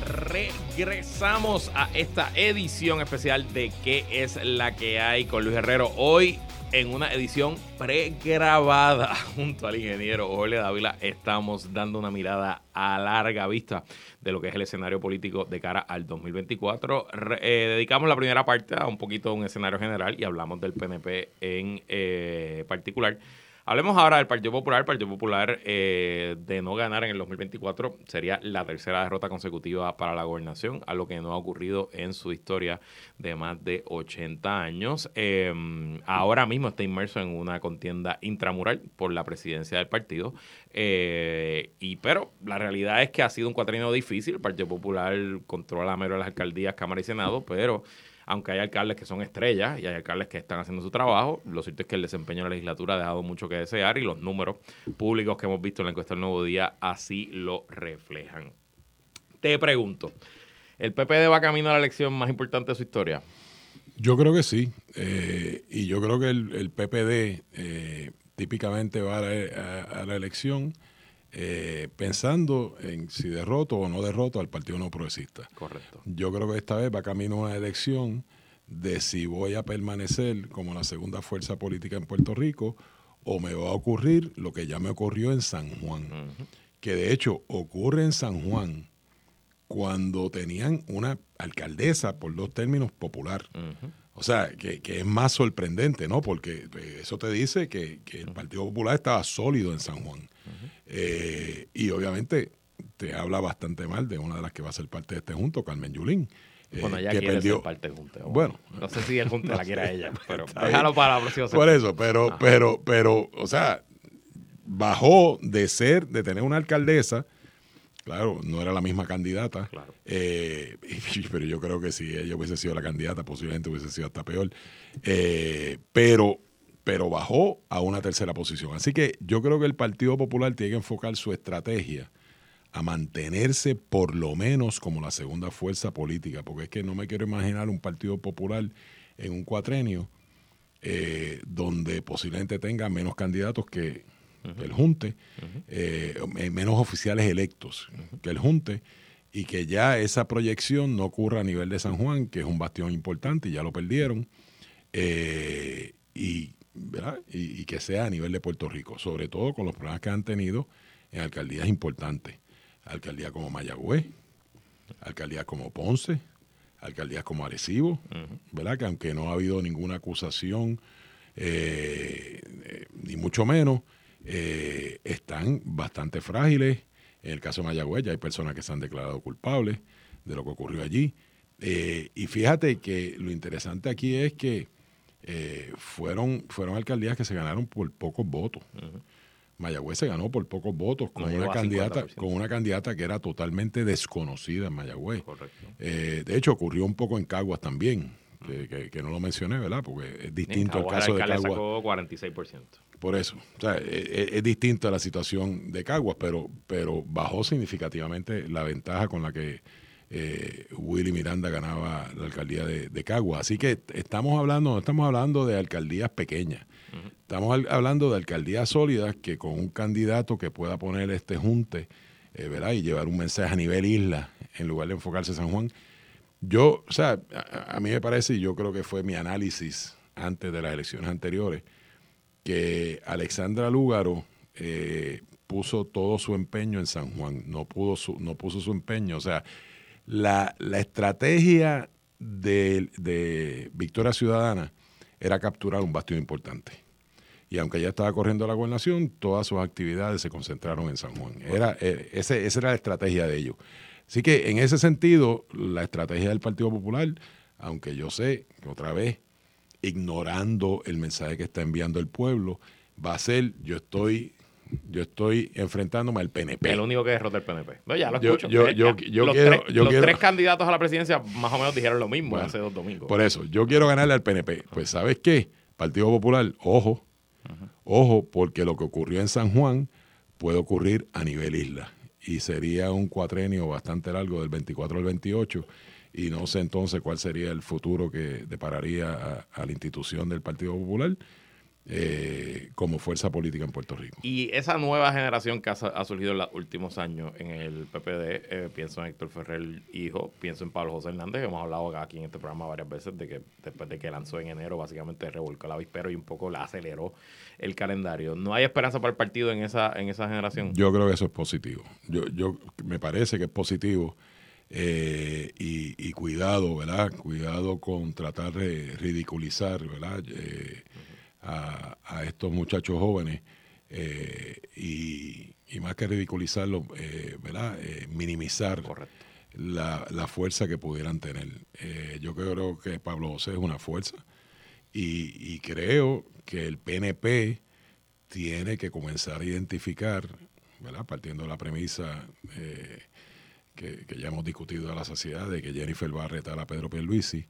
Regresamos a esta edición especial de ¿Qué es la que hay con Luis Herrero? Hoy en una edición pregrabada junto al ingeniero Jorge Dávila. Estamos dando una mirada a larga vista de lo que es el escenario político de cara al 2024. Eh, dedicamos la primera parte a un poquito un escenario general y hablamos del PNP en eh, particular. Hablemos ahora del Partido Popular. El Partido Popular, eh, de no ganar en el 2024, sería la tercera derrota consecutiva para la gobernación, algo que no ha ocurrido en su historia de más de 80 años. Em, ahora mismo está inmerso en una contienda intramural por la presidencia del partido. Eh, y pero la realidad es que ha sido un cuatrino difícil. El Partido Popular controla de las alcaldías, Cámara y Senado, pero aunque hay alcaldes que son estrellas y hay alcaldes que están haciendo su trabajo, lo cierto es que el desempeño de la legislatura ha dejado mucho que desear y los números públicos que hemos visto en la encuesta del Nuevo Día así lo reflejan. Te pregunto, ¿el PPD va camino a la elección más importante de su historia? Yo creo que sí. Eh, y yo creo que el, PPD eh, típicamente va a la elección eh, pensando en si derroto o no derroto al Partido No Progresista. Correcto. Yo creo que esta vez va camino a una elección de si voy a permanecer como la segunda fuerza política en Puerto Rico o me va a ocurrir lo que ya me ocurrió en San Juan, que de hecho ocurre en San Juan cuando tenían una alcaldesa, por dos términos, popular. O sea, que, es más sorprendente, ¿no? Porque eh, eso te dice que, el Partido Popular estaba sólido en San Juan. Eh, y obviamente te habla bastante mal de una de las que va a ser parte de este junto, Carmen Yulín. Eh, bueno, ella quiere ser parte del junte. Bueno, no sé si el junte la quiera ella, pero déjalo para la próxima Por eso, pero, pero, pero, o sea, bajó de ser, de tener una alcaldesa, claro, no era la misma candidata, claro. Eh, pero yo creo que si ella hubiese sido la candidata, posiblemente hubiese sido hasta peor. pero pero bajó a una tercera posición. Así que yo creo que el Partido Popular tiene que enfocar su estrategia a mantenerse por lo menos como la segunda fuerza política, porque es que no me quiero imaginar un Partido Popular en un cuatrenio eh, donde posiblemente tenga menos candidatos que el Junte, eh, menos oficiales electos que el Junte, y que ya esa proyección no ocurra a nivel de San Juan, que es un bastión importante y ya lo perdieron, eh, y y, que sea a nivel de Puerto Rico, sobre todo con los problemas que han tenido en alcaldías importantes. Alcaldías como Mayagüez, alcaldías como Ponce, alcaldías como Arecibo, ¿verdad? Que aunque no ha habido ninguna acusación, eh, eh, ni mucho menos, eh, están bastante frágiles. En el caso de Mayagüez ya hay personas que se han declarado culpables de lo que ocurrió allí. y fíjate que lo interesante aquí es que eh, fueron, fueron alcaldías que se ganaron por pocos votos. Mayagüez se ganó por pocos votos con una candidata con una candidata que era totalmente desconocida en Mayagüez. Eh, de hecho, ocurrió un poco en Caguas también, que, no lo mencioné, ¿verdad? Porque es distinto el caso de Caguas. Sacó 46%. Por eso, o sea, es, es, distinto a la situación de Caguas, pero, pero bajó significativamente la ventaja con la que eh, Willy Miranda ganaba la alcaldía de, de, Cagua. Así que estamos hablando, no estamos hablando de alcaldías pequeñas, estamos hablando de alcaldías sólidas que con un candidato que pueda poner este junte eh, ¿verdad? y llevar un mensaje a nivel isla en lugar de enfocarse en San Juan. Yo, o sea, a, mí me parece, y yo creo que fue mi análisis antes de las elecciones anteriores, que Alexandra Lúgaro eh, puso todo su empeño en San Juan, no, pudo no puso su empeño, o sea, la, estrategia de, Victoria Ciudadana era capturar un bastión importante. Y aunque ya estaba corriendo la gobernación, todas sus actividades se concentraron en San Juan. Era, eh, esa era la estrategia de ellos. Así que en ese sentido, la estrategia del Partido Popular aunque yo sé que otra vez, ignorando el mensaje que está enviando el pueblo, va a ser, yo estoy yo estoy enfrentándome al PNP. El único que derrota el PNP. No, ya lo escucho. yo- yo- ya, yo los quiero- tres, yo los quiero- tres candidatos a la presidencia más o menos dijeron lo mismo Bueno, hace dos domingos. Por eso, yo quiero ganarle al PNP. Pues, ¿sabes qué? Partido Popular, ojo, ojo, porque lo que ocurrió en San Juan puede ocurrir a nivel isla. Y sería un cuatrenio bastante largo del 24 al 28. Y no sé entonces cuál sería el futuro que depararía a, a la institución del Partido Popular eh, como fuerza política en Puerto Rico. Y esa nueva generación que ha, ha surgido en los últimos años en el PPD, eh, pienso en Héctor Ferrer, hijo, pienso en Pablo José Hernández, que hemos hablado aquí en este programa varias veces, de que después de que lanzó en enero, básicamente revolcó el avispero y un poco la aceleró el calendario. ¿No hay esperanza para el partido en esa, en esa generación? Yo creo que eso es positivo. Yo, yo me parece que es positivo eh, y, y cuidado, ¿verdad? Cuidado con tratar de ridiculizar, ¿verdad? Eh, a, a estos muchachos jóvenes eh, y, y más que ridiculizarlos, eh, ¿verdad? Eh, minimizar la, la fuerza que pudieran tener. Eh, yo creo que Pablo José es una fuerza y, y creo que el PNP tiene que comenzar a identificar, ¿verdad? partiendo de la premisa que, que ya hemos discutido a la sociedad de que Jennifer va a retar a Pedro Pierluisi,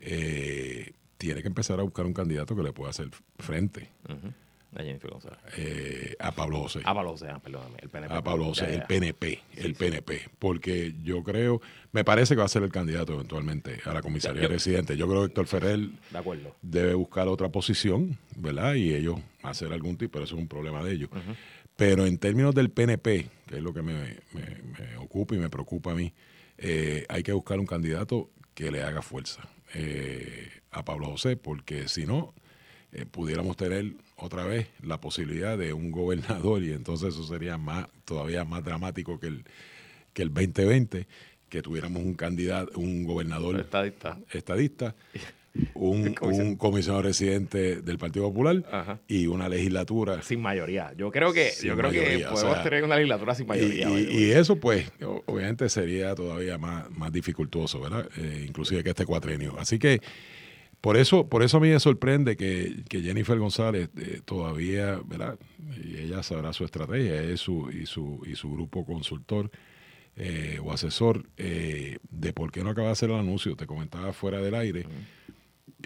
eh, tiene que empezar a buscar un candidato que le pueda hacer frente Ujú. A Jennifer González. eh, a Pablo José. A Pablo José, ah, perdóname, el PNP. A Pablo José, Ya, el. PNP, Sí, el sí. PNP, porque yo creo, me parece que va a ser el candidato eventualmente a la comisaría residente. Yo creo que Héctor Ferrer De acuerdo. debe buscar otra posición, ¿verdad? Y ellos hacer algún tipo, pero eso es un problema de ellos. Pero en términos del PNP, que es lo que me, me- me ocupa y me preocupa a mí, eh, hay que buscar un candidato que le haga fuerza eh, a Pablo José, porque si no, eh, pudiéramos tener otra vez la posibilidad de un gobernador y entonces eso sería más todavía más dramático que el, que el 2020, que tuviéramos un candidato, un gobernador Estadista. estadista, un, Comisionado. un comisionado residente del Partido Popular Ajá. y una legislatura. Sin mayoría. Yo creo que, yo creo que o podemos sea, tener una legislatura sin mayoría. y- eso, pues, obviamente sería todavía más, más dificultoso, ¿verdad? Eh, inclusive que este cuatrenio. Así que, por eso, por eso a mí me sorprende que, que Jennifer González eh, todavía, ¿verdad? Y ella sabrá su estrategia, es su, y, su, y su grupo consultor eh, o asesor, eh, de por qué no acaba de hacer el anuncio. Te comentaba fuera del aire.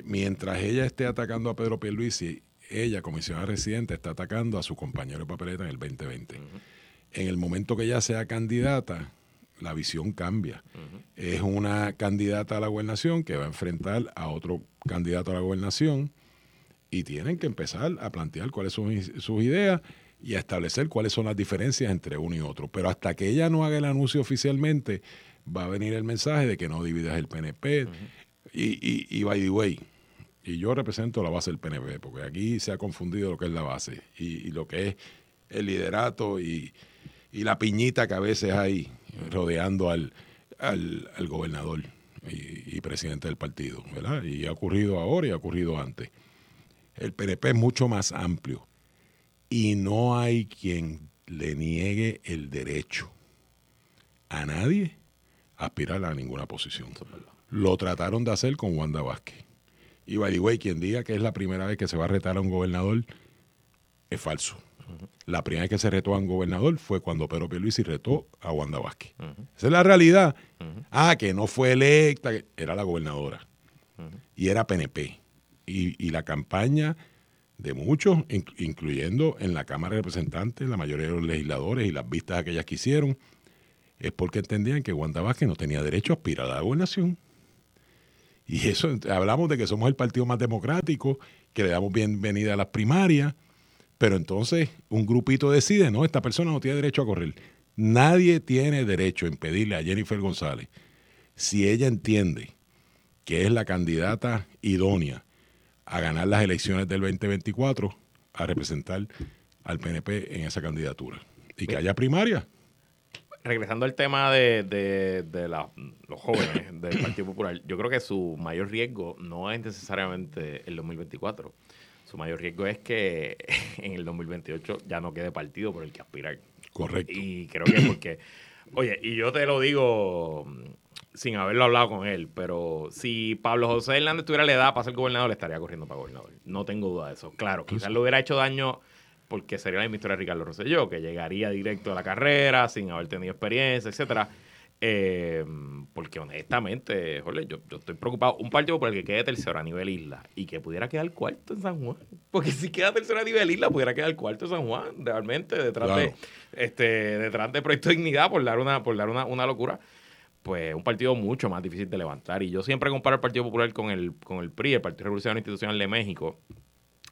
Mientras ella esté atacando a Pedro Pierluisi, ella, comisionada residente, está atacando a su compañero de papeleta en el 2020. En el momento que ella sea candidata, la visión cambia. Es una candidata a la gobernación que va a enfrentar a otro candidato a la gobernación y tienen que empezar a plantear cuáles son sus ideas y a establecer cuáles son las diferencias entre uno y otro. Pero hasta que ella no haga el anuncio oficialmente, va a venir el mensaje de que no dividas el PNP. Y, y, by the way, y yo represento la base del PNP, porque aquí se ha confundido lo que es la base y, lo que es el liderato y, la piñita que a veces hay rodeando al, al, gobernador y, y presidente del partido, ¿verdad? Y ha ocurrido ahora y ha ocurrido antes. El PNP es mucho más amplio y no hay quien le niegue el derecho a nadie a aspirar a ninguna posición. Lo trataron de hacer con Wanda Vázquez. Y by the way, quien diga que es la primera vez que se va a retar a un gobernador es falso. La primera vez que se retó a un gobernador fue cuando Pedro Pierluisi retó a Wanda Vázquez. Esa es la realidad. Ah, que no fue electa, era la gobernadora. Y era PNP. Y, y la campaña de muchos, inc- incluyendo en la Cámara de Representantes, la mayoría de los legisladores y las vistas aquellas que hicieron, es porque entendían que Wanda Vázquez no tenía derecho a aspirar a la gobernación. Y eso, hablamos de que somos el partido más democrático, que le damos bienvenida a las primarias, pero entonces un grupito decide, no, esta persona no tiene derecho a correr. Nadie tiene derecho a impedirle a Jennifer González, si ella entiende que es la candidata idónea a ganar las elecciones del 2024, a representar al PNP en esa candidatura. Y que haya primaria. Regresando al tema de, de- de la- los jóvenes del Partido Popular, yo creo que su mayor riesgo no es necesariamente el 2024. Su mayor riesgo es que en el 2028 ya no quede partido por el que aspirar. Correcto. Y creo que porque, oye, y yo te lo digo, sin haberlo hablado con él, pero si Pablo José Hernández tuviera la edad para ser gobernador, le estaría corriendo para gobernador. No tengo duda de eso. Claro, quizás le hubiera hecho daño porque sería la misma historia de Ricardo Rosselló, que llegaría directo a la carrera sin haber tenido experiencia, etcétera. Eh, porque honestamente, joder, yo, estoy preocupado. Un partido por el que quede tercero a nivel isla y que pudiera quedar cuarto en San Juan. Porque si queda tercero a nivel isla, pudiera quedar cuarto en San Juan, realmente, detrás de este detrás de Proyecto Dignidad, por dar una, por dar una, una locura pues un partido mucho más difícil de levantar. Y yo siempre comparo el Partido Popular con el, con el PRI, el Partido Revolucionario Institucional de México,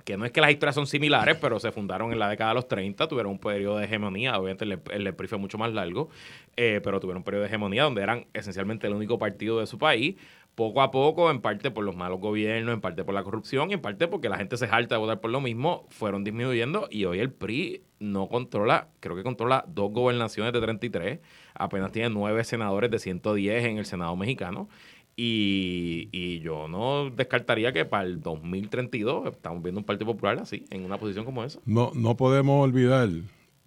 que no es que las historias son similares, pero se fundaron en la década de los 30, tuvieron un periodo de hegemonía, obviamente el, PRI fue mucho más largo, eh, pero tuvieron un periodo de hegemonía donde eran esencialmente el único partido de su país, poco a poco, en parte por los malos gobiernos, en parte por la corrupción y en parte porque la gente se jalta de votar por lo mismo, fueron disminuyendo y hoy el PRI no controla, creo que controla dos gobernaciones de 33, apenas tiene nueve senadores de 110 en el Senado mexicano y, yo no descartaría que para el 2032 estamos viendo un Partido Popular así, en una posición como esa. No, no podemos olvidar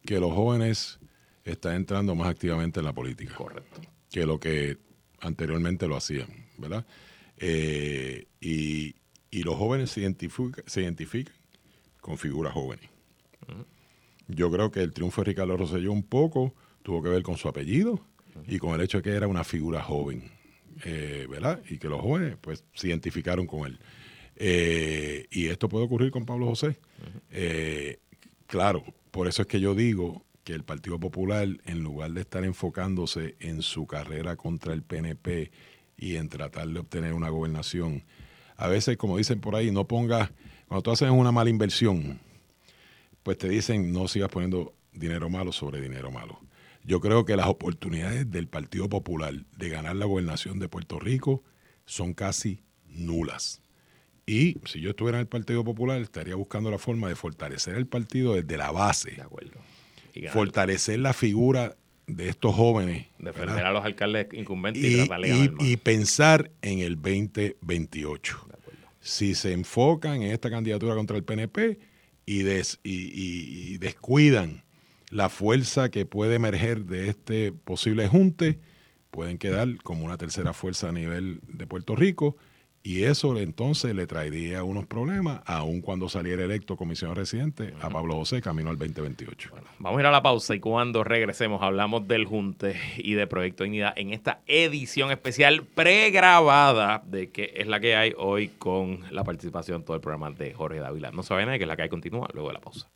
que los jóvenes están entrando más activamente en la política. Correcto. Que lo que anteriormente lo hacían, ¿verdad? Eh, y, los jóvenes se, se identifican con figuras jóvenes. Yo creo que el triunfo de Ricardo Rosselló un poco tuvo que ver con su apellido y con el hecho de que era una figura joven eh, ¿verdad? Y que los jóvenes pues se identificaron con él. Eh, y esto puede ocurrir con Pablo José. Eh, claro, por eso es que yo digo que el Partido Popular, en lugar de estar enfocándose en su carrera contra el PNP y en tratar de obtener una gobernación, a veces, como dicen por ahí, no pongas, cuando tú haces una mala inversión, pues te dicen no sigas poniendo dinero malo sobre dinero malo. Yo creo que las oportunidades del Partido Popular de ganar la gobernación de Puerto Rico son casi nulas. Y si yo estuviera en el Partido Popular, estaría buscando la forma de fortalecer el partido desde la base. De acuerdo. fortalecer la figura de estos jóvenes. Defender a los alcaldes incumbentes y, y, y pensar en el 2028. Si se enfocan en esta candidatura contra el PNP y, des, y descuidan la fuerza que puede emerger de este posible junte pueden quedar como una tercera fuerza a nivel de Puerto Rico y eso entonces le traería unos problemas, aun cuando saliera electo comisionado residente a Pablo José camino al 2028. vamos a ir a la pausa y cuando regresemos hablamos del Junte y de Proyecto Dignidad en esta edición especial pregrabada de que es la que hay hoy con la participación todo el programa de Jorge Dávila. No se vayan que es la que hay continúa luego de la pausa.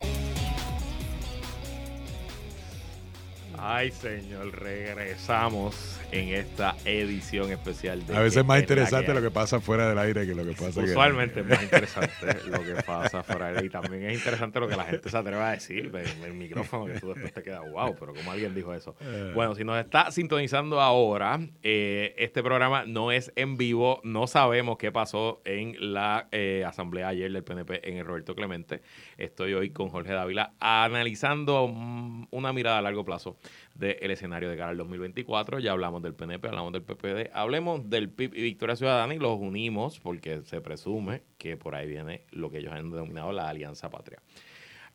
Ay, señor, regresamos en esta edición especial de. A veces es más interesante lo que pasa fuera del aire que lo que pasa Usualmente es más interesante lo que pasa fuera del aire. Y también es interesante lo que la gente se atreve a decir en el micrófono, que tú después te quedas, wow, pero como alguien dijo eso. Eh. Bueno, si nos está sintonizando ahora, eh, este programa no es en vivo. No sabemos qué pasó en la eh, asamblea ayer del PNP en el Roberto Clemente. Estoy hoy con Jorge Dávila analizando mm, una mirada a largo plazo del escenario de cara al 2024. Ya hablamos del PNP, hablamos del PPD, hablemos del PIB y Victoria Ciudadana y los unimos porque se presume que por ahí viene lo que ellos han denominado la Alianza Patria.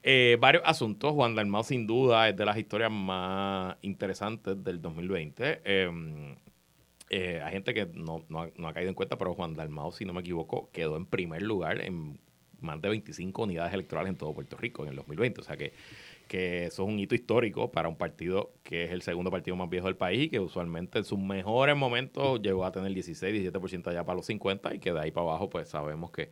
Eh, varios asuntos. Juan Dalmau, sin duda, es de las historias más interesantes del 2020. Em, eh, hay gente que no, ha, caído en cuenta, pero Juan Dalmau, si no me equivoco, quedó en primer lugar en más de 25 unidades electorales en todo Puerto Rico en el 2020. O sea que que eso es un hito histórico para un partido que es el segundo partido más viejo del país y que usualmente en sus mejores momentos llegó a tener 16, 17% allá para los 50 y que de ahí para abajo pues sabemos que,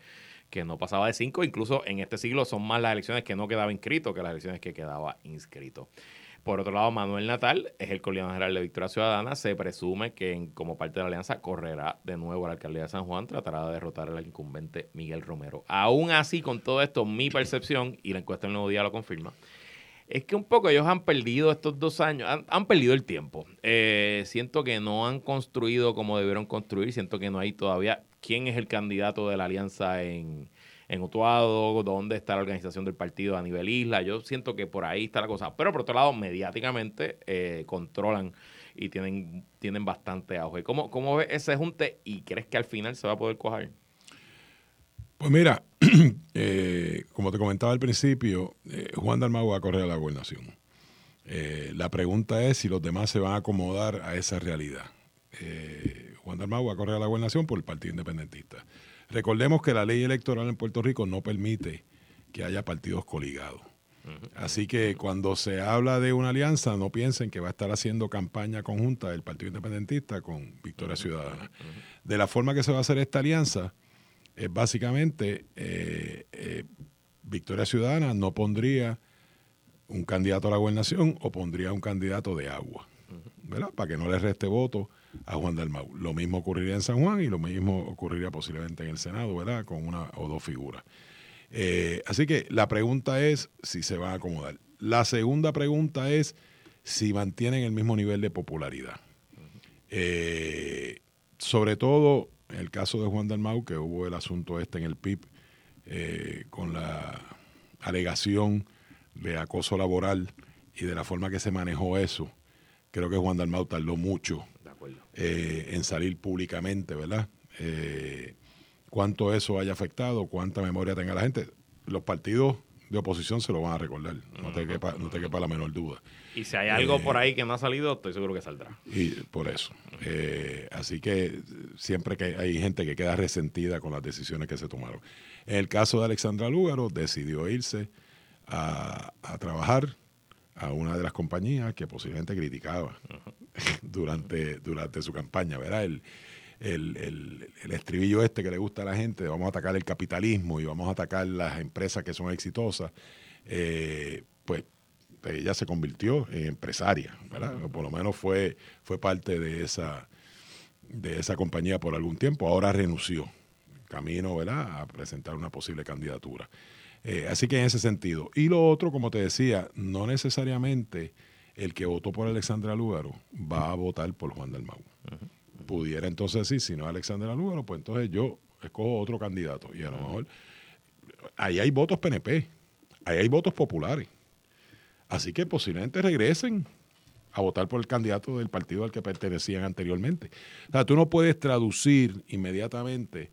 que no pasaba de 5, incluso en este siglo son más las elecciones que no quedaba inscrito que las elecciones que quedaba inscrito. Por otro lado, Manuel Natal es el coordinador general de Victoria Ciudadana. Se presume que como parte de la alianza correrá de nuevo a la alcaldía de San Juan, tratará de derrotar al incumbente Miguel Romero. Aún así, con todo esto, mi percepción, y la encuesta del nuevo día lo confirma, es que un poco ellos han perdido estos dos años, han, perdido el tiempo. Eh, siento que no han construido como debieron construir, siento que no hay todavía quién es el candidato de la alianza en, en Utuado, dónde está la organización del partido a nivel isla. Yo siento que por ahí está la cosa. Pero por otro lado, mediáticamente eh, controlan y tienen, tienen bastante auge. ¿Cómo, ¿Cómo ves ese junte y crees que al final se va a poder coger? Pues mira, eh, como te comentaba al principio, eh, Juan Dalmau va a correr a la gobernación. Eh, la pregunta es si los demás se van a acomodar a esa realidad. Juan Dalmau va a correr a la gobernación por el Partido Independentista. Recordemos que la ley electoral en Puerto Rico no permite que haya partidos coligados. Así que cuando se habla de una alianza, no piensen que va a estar haciendo campaña conjunta del Partido Independentista con Victoria Ciudadana. De la forma que se va a hacer esta alianza, es básicamente eh, eh, Victoria Ciudadana no pondría un candidato a la gobernación o pondría un candidato de agua, ¿verdad? Para que no le reste voto a Juan Dalmau. Lo mismo ocurriría en San Juan y lo mismo ocurriría posiblemente en el Senado, ¿verdad? Con una o dos figuras. Eh, así que la pregunta es si se van a acomodar. La segunda pregunta es si mantienen el mismo nivel de popularidad. Eh, sobre todo en el caso de Juan Dalmau, que hubo el asunto este en el PIB eh, con la alegación de acoso laboral y de la forma que se manejó eso. Creo que Juan Dalmau tardó mucho en salir públicamente, ¿verdad? cuánto eso haya afectado, cuánta memoria tenga la gente. Los partidos de oposición se lo van a recordar, no te quepa, no te quepa la menor duda. Y si hay algo por eh, ahí que no ha salido, estoy seguro que saldrá. Y por eso. Eh, así que siempre que hay gente que queda resentida con las decisiones que se tomaron. En el caso de Alexandra Lúgaro, decidió irse a, trabajar a una de las compañías que posiblemente criticaba durante, durante su campaña, ¿verdad? El, el, estribillo este que le gusta a la gente, vamos a atacar el capitalismo y vamos a atacar las empresas que son exitosas, eh, pues ella se convirtió en empresaria, ¿verdad? por lo menos fue, fue parte de esa, de esa compañía por algún tiempo, ahora renunció, camino, ¿verdad?, a presentar una posible candidatura. Eh, así que en ese sentido. Y lo otro, como te decía, no necesariamente el que votó por Alexandra Lúgaro va a votar por Juan Dalmau pudiera entonces decir, si no es Alexander Alúgaro, pues entonces yo escojo otro candidato. Y a lo mejor ahí hay votos PNP, ahí hay votos populares. Así que posiblemente regresen a votar por el candidato del partido al que pertenecían anteriormente. O sea, tú no puedes traducir inmediatamente,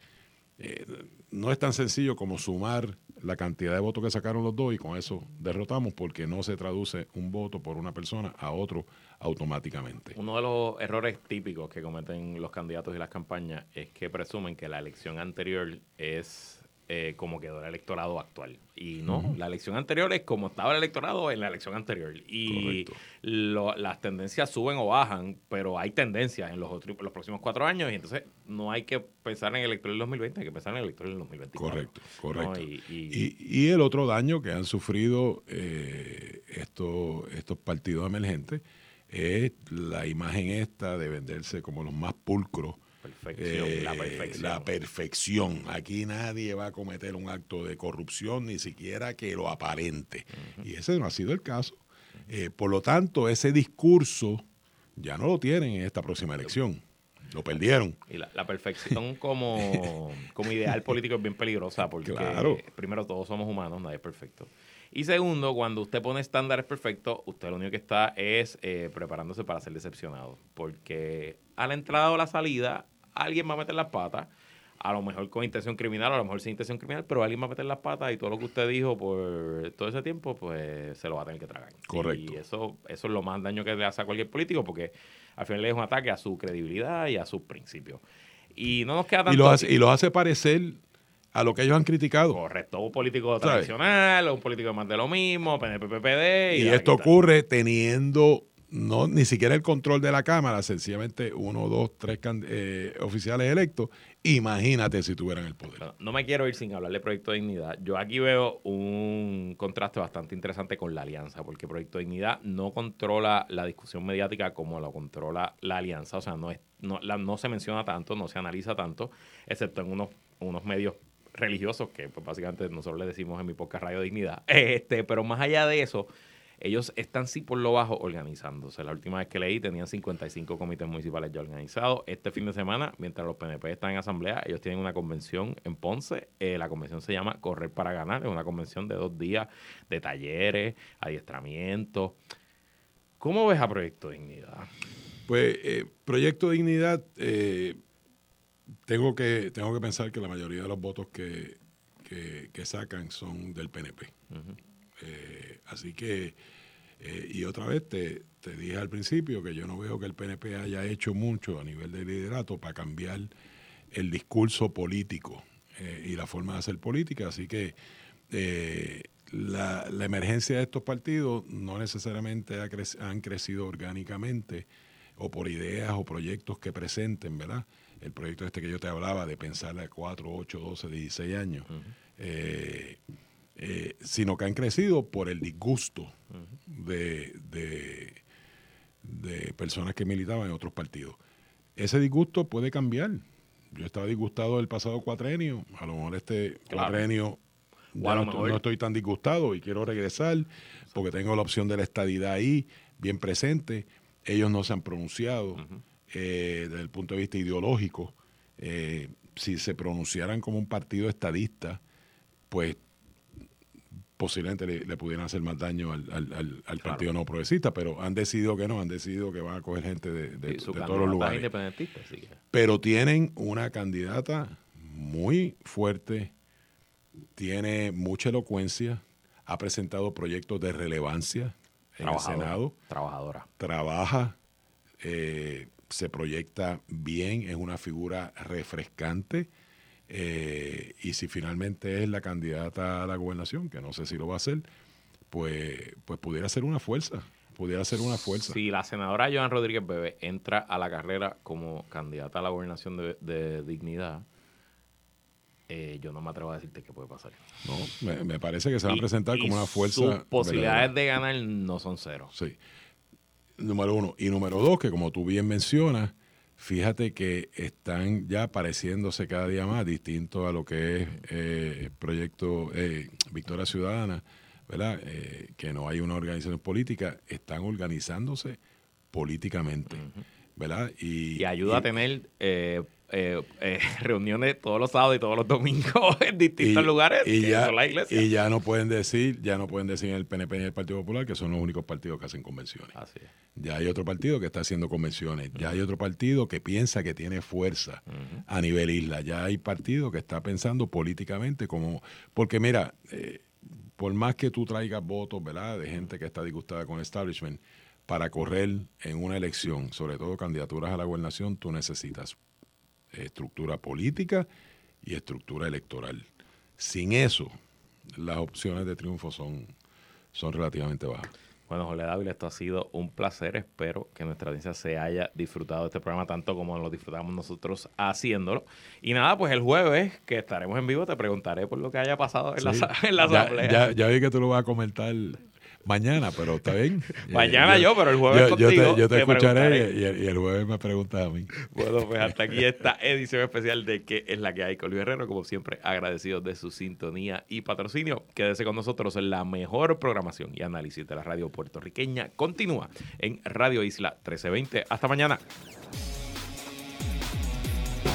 eh, no es tan sencillo como sumar la cantidad de votos que sacaron los dos y con eso derrotamos porque no se traduce un voto por una persona a otro automáticamente. Uno de los errores típicos que cometen los candidatos y las campañas es que presumen que la elección anterior es eh, como quedó el electorado actual. Y no, la elección anterior es como estaba el electorado en la elección anterior. Y las tendencias suben o bajan, pero hay tendencias en los, los próximos cuatro años y entonces no hay que pensar en el electoral del 2020, hay que pensar en el electoral del 2024. Correcto, correcto. Y, el otro daño que han sufrido eh, estos, estos partidos emergentes es la imagen esta de venderse como los más pulcros Perfección, eh, la perfección. La perfección. Aquí nadie va a cometer un acto de corrupción, ni siquiera que lo aparente. Y ese no ha sido el caso. Eh, por lo tanto, ese discurso ya no lo tienen en esta próxima elección. Lo perdieron. Y la, perfección como, como ideal político es bien peligrosa porque primero todos somos humanos, nadie es perfecto. Y segundo, cuando usted pone estándares perfectos, usted lo único que está es eh, preparándose para ser decepcionado. Porque a la entrada o la salida alguien va a meter las patas, a lo mejor con intención criminal, a lo mejor sin intención criminal, pero alguien va a meter las patas y todo lo que usted dijo por todo ese tiempo, pues se lo va a tener que tragar. Correcto. Y eso, eso es lo más daño que le hace a cualquier político, porque al final le es un ataque a su credibilidad y a sus principios. Y no nos queda tanto. Y los hace, y hace parecer a lo que ellos han criticado. Correcto, un político tradicional, un político más de lo mismo, PNP, PPD. Y, esto ocurre teniendo no ni siquiera el control de la Cámara, sencillamente uno, dos, tres eh, oficiales electos. Imagínate si tuvieran el poder. No, me quiero ir sin hablar de Proyecto Dignidad. Yo aquí veo un contraste bastante interesante con la alianza, porque Proyecto Dignidad no controla la discusión mediática como lo controla la alianza. O sea, no, es, no, no se menciona tanto, no se analiza tanto, excepto en unos, unos medios religiosos, que pues, básicamente nosotros le decimos en mi podcast Radio Dignidad. Este, pero más allá de eso, ellos están sí por lo bajo organizándose. La última vez que leí tenían 55 comités municipales ya organizados. Este fin de semana, mientras los PNP están en asamblea, ellos tienen una convención en Ponce. Eh, la convención se llama Correr para Ganar. Es una convención de dos días de talleres, adiestramiento. ¿Cómo ves a Proyecto Dignidad? Pues eh, Proyecto Dignidad, eh, tengo, que, tengo que pensar que la mayoría de los votos que, sacan son del PNP. Así que Eh, y otra vez te, te dije al principio que yo no veo que el PNP haya hecho mucho a nivel de liderato para cambiar el discurso político eh, y la forma de hacer política. Así que eh, la, emergencia de estos partidos no necesariamente han crecido orgánicamente o por ideas o proyectos que presenten, ¿verdad? El proyecto este que yo te hablaba de pensar a 4, 8, 12, 16 años, eh, sino que han crecido por el disgusto de, de personas que militaban en otros partidos. Ese disgusto puede cambiar yo estaba disgustado del pasado cuatrenio, a lo mejor este cuatrenio no, estoy tan disgustado y quiero regresar porque tengo la opción de la estadidad ahí bien presente. Ellos no se han pronunciado eh, desde el punto de vista ideológico. Eh, si se pronunciaran como un partido estadista, pues posiblemente le, pudieran hacer más daño al, partido no progresista, pero han decidido que no, han decidido que van a coger gente de, todos los lugares. Pero tienen una candidata muy fuerte, tiene mucha elocuencia, ha presentado proyectos de relevancia en el Senado. Trabajadora. Trabaja, eh, se proyecta bien, es una figura refrescante eh, y si finalmente es la candidata a la gobernación, que no sé si lo va a hacer, pues, pues pudiera ser una fuerza. Pudiera ser una fuerza. Si la senadora Joan Rodríguez Bebe entra a la carrera como candidata a la gobernación de, dignidad, eh, yo no me atrevo a decirte qué puede pasar. No, me, parece que se va a presentar como una fuerza. Sus posibilidades de ganar no son cero. Sí. Número uno. Y número dos, que como tú bien mencionas, fíjate que están ya pareciéndose cada día más distinto a lo que es eh, proyecto eh, Victoria Ciudadana, ¿verdad? Eh, que no hay una organización política, están organizándose políticamente, ¿verdad? Y, ayuda a tener eh, eh, reuniones todos los sábados y todos los domingos en distintos lugares y ya, y ya no pueden decir ya no pueden decir en el PNP ni el Partido Popular que son los únicos partidos que hacen convenciones. Ya hay otro partido que está haciendo convenciones. Ya hay otro partido que piensa que tiene fuerza a nivel isla. Ya hay partido que está pensando políticamente como porque mira eh, por más que tú traigas votos verdad de gente que está disgustada con el establishment para correr en una elección sobre todo candidaturas a la gobernación tú necesitas estructura política y estructura electoral. Sin eso, las opciones de triunfo son, son relativamente bajas. Bueno, Jorge Dávila, esto ha sido un placer. Espero que nuestra audiencia se haya disfrutado de este programa tanto como lo disfrutamos nosotros haciéndolo. Y nada, pues el jueves que estaremos en vivo te preguntaré por lo que haya pasado en, la, en la, asamblea. Ya, ya, vi que tú lo vas a comentar mañana, pero está bien. mañana yo, pero el jueves yo, contigo, yo te, escucharé y, el, jueves me preguntas a mí. Bueno, pues hasta aquí esta edición especial de ¿Qué es la que hay con Luis Herrero? Como siempre, agradecidos de su sintonía y patrocinio. Quédese con nosotros en la mejor programación y análisis de la radio puertorriqueña. Continúa en Radio Isla 1320. Hasta mañana.